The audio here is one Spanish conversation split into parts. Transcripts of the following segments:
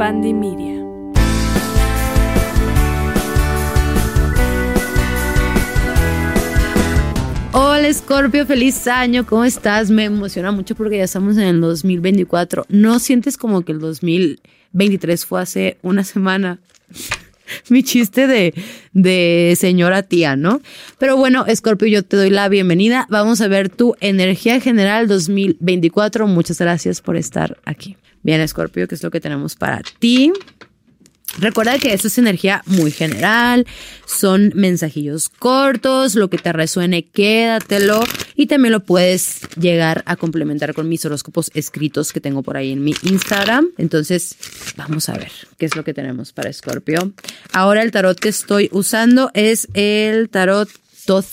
Pandemia. Hola Scorpio, feliz año, ¿cómo estás? Me emociona mucho porque ya estamos en el 2024. ¿No sientes como que el 2023 fue hace una semana? Mi chiste de, de señora tía, ¿no? Pero bueno, Scorpio, yo te doy la bienvenida. Vamos a ver tu energía general 2024. Muchas gracias por estar aquí. Bien, Scorpio, ¿qué es lo que tenemos para ti? Recuerda que esto es energía muy general, son mensajillos cortos, lo que te resuene, quédatelo y también lo puedes llegar a complementar con mis horóscopos escritos que tengo por ahí en mi Instagram. Entonces, vamos a ver qué es lo que tenemos para Scorpio. Ahora el tarot que estoy usando es el tarot Toth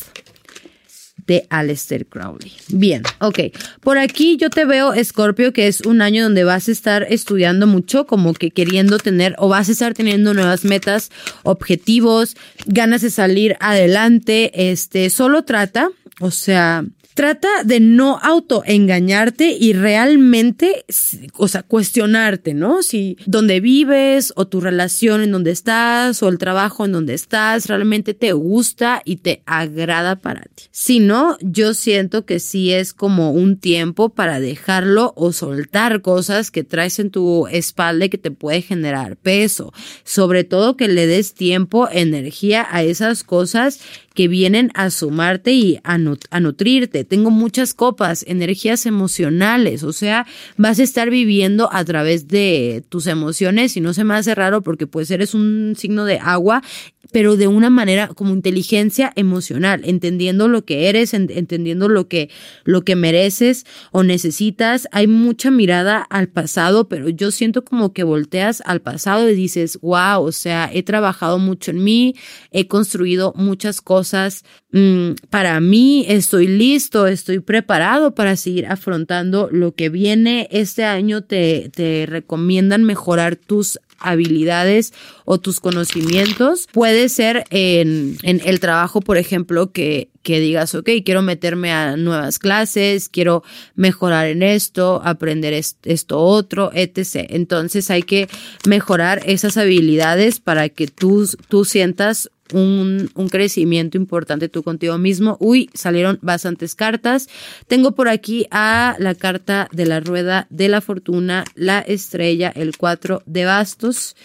de Aleister Crowley. Bien, ok. Por aquí yo te veo, Scorpio, que es un año donde vas a estar estudiando mucho, como que queriendo tener o vas a estar teniendo nuevas metas, objetivos, ganas de salir adelante. Este, solo trata, o sea, trata de no autoengañarte y realmente, o sea, cuestionarte, ¿no? Si donde vives o tu relación en donde estás o el trabajo en donde estás realmente te gusta y te agrada para ti. Si no, yo siento que sí es como un tiempo para dejarlo o soltar cosas que traes en tu espalda y que te puede generar peso. Sobre todo que le des tiempo, energía a esas cosas que vienen a sumarte y a, nutrirte. Tengo muchas copas, energías emocionales, o sea, vas a estar viviendo a través de tus emociones y no se me hace raro porque pues eres un signo de agua pero de una manera como inteligencia emocional, entendiendo lo que eres, entendiendo lo que, lo que mereces o necesitas. Hay mucha mirada al pasado, pero yo siento como que volteas al pasado y dices, wow, o sea, he trabajado mucho en mí, he construido muchas cosas mm, para mí, estoy listo, estoy preparado para seguir afrontando lo que viene. Este año te, te recomiendan mejorar tus habilidades o tus conocimientos. Puede ser en, en el trabajo, por ejemplo, que, que digas, ok, quiero meterme a nuevas clases, quiero mejorar en esto, aprender esto otro, etc. Entonces hay que mejorar esas habilidades para que tú, tú sientas un, un, crecimiento importante tú contigo mismo. Uy, salieron bastantes cartas. Tengo por aquí a la carta de la rueda de la fortuna, la estrella, el cuatro de bastos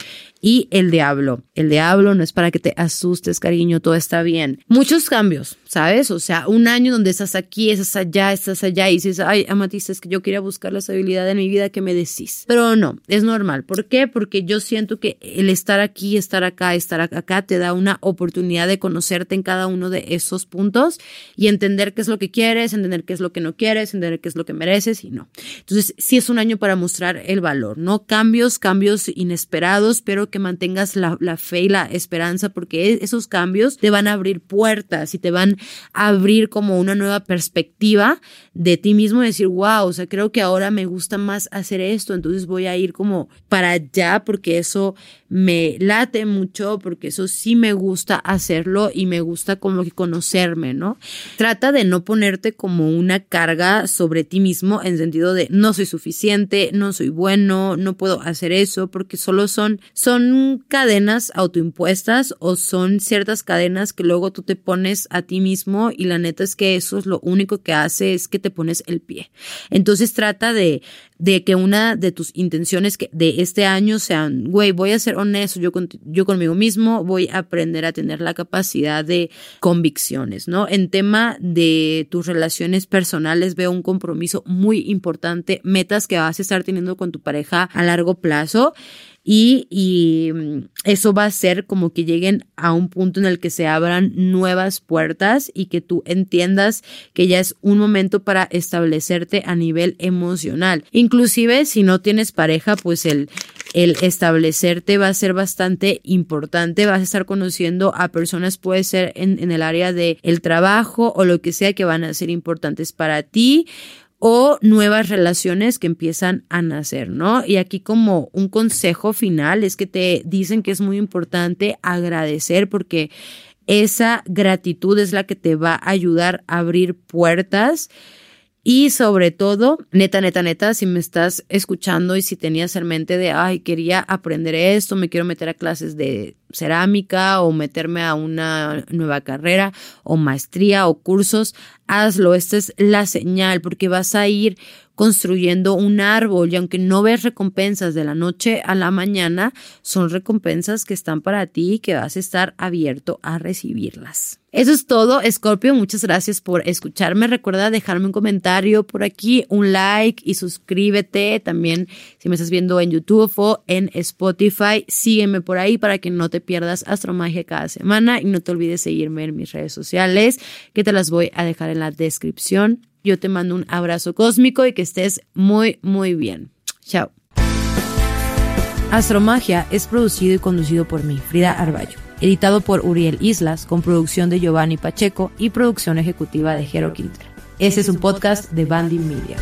y el diablo. El diablo no es para que te asustes, cariño, todo está bien. Muchos cambios, ¿sabes? O sea, un año donde estás aquí, estás allá, estás allá y dices, ay, Amatista, es que yo quería buscar la estabilidad en mi vida que me decís. Pero no, es normal. ¿Por qué? Porque yo siento que el estar aquí, estar acá, estar acá te da una oportunidad de conocerte en cada uno de esos puntos y entender qué es lo que quieres, entender qué es lo que no quieres, entender qué es lo que mereces y no. Entonces, sí es un año para mostrar el valor, ¿no? Cambios, cambios inesperados, pero que mantengas la, fe y la esperanza porque e, esos cambios te van a abrir puertas y te van a abrir como una nueva perspectiva de ti mismo decir, wow, o sea, creo que ahora me gusta más hacer esto, entonces voy a ir como para allá porque eso me late mucho, porque eso sí me gusta hacerlo y me gusta como que conocerme, ¿no? Trata de no ponerte como una carga sobre ti mismo en sentido de no soy suficiente, no soy bueno, no puedo hacer eso, porque solo son, son son cadenas autoimpuestas o son ciertas cadenas que luego tú te pones a ti mismo y la neta es que eso es lo único que hace es que te pones el pie. Entonces trata de, de que una de tus intenciones que de este año sean, güey, voy a ser honesto yo, yo conmigo mismo, voy a aprender a tener la capacidad de convicciones, ¿no? En tema de tus relaciones personales veo un compromiso muy importante, metas que vas a estar teniendo con tu pareja a largo plazo y, y mm, eso va a ser como que lleguen a un punto en el que se abran nuevas puertas y que tú entiendas que ya es un momento para establecerte a nivel emocional. Inclusive si no tienes pareja, pues el, el establecerte va a ser bastante importante. Vas a estar conociendo a personas, puede ser en, en el área del el trabajo o lo que sea que van a ser importantes para ti o nuevas relaciones que empiezan a nacer, ¿no? Y aquí como un consejo final es que te dicen que es muy importante agradecer porque esa gratitud es la que te va a ayudar a abrir puertas Y sobre todo, neta, neta, neta, si me estás escuchando y si tenías en mente de, ay, quería aprender esto, me quiero meter a clases de cerámica o meterme a una nueva carrera o maestría o cursos, hazlo. Esta es la señal porque vas a ir construyendo un árbol y aunque no ves recompensas de la noche a la mañana, son recompensas que están para ti y que vas a estar abierto a recibirlas. Eso es todo, Scorpio. Muchas gracias por escucharme. Recuerda dejarme un comentario por aquí, un like y suscríbete. También si me estás viendo en YouTube o en Spotify, sígueme por ahí para que no te pierdas Astromagia cada semana y no te olvides seguirme en mis redes sociales que te las voy a dejar en la descripción. Yo te mando un abrazo cósmico y que estés muy, muy bien. Chao. Astromagia es producido y conducido por mí, Frida Arballo. Editado por Uriel Islas, con producción de Giovanni Pacheco y producción ejecutiva de Jero Quinter. Este es un podcast de Bandy Media.